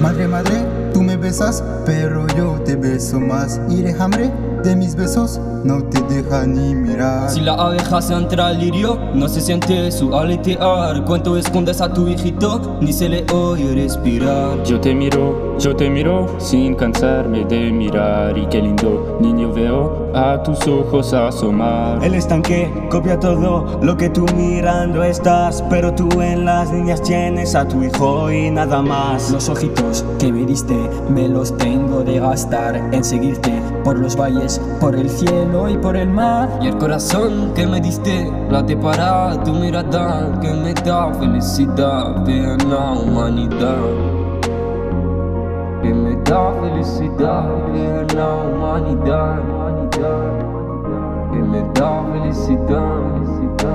Madre, madre, tú me besas, pero yo te beso más. Y de hambre de mis besos, no te deja ni mirar. Si la abeja se entra al lirio, no se siente su aletear. Cuánto escondes a tu hijito, ni se le oye respirar. Yo te miro, yo te miro, sin cansarme de mirar. Y qué lindo niño veo a tus ojos asomar. El estanque copia todo lo que tú mirando estás, pero tú en las niñas tienes a tu hijo y nada más. Los ojitos que me diste me los tengo de gastar en seguirte por los valles, por el cielo y por el mar. Y el corazón que me diste late para tu mirada que me da felicidad la humanidad. Que me da felicidad la humanidad. Que me da felicidad.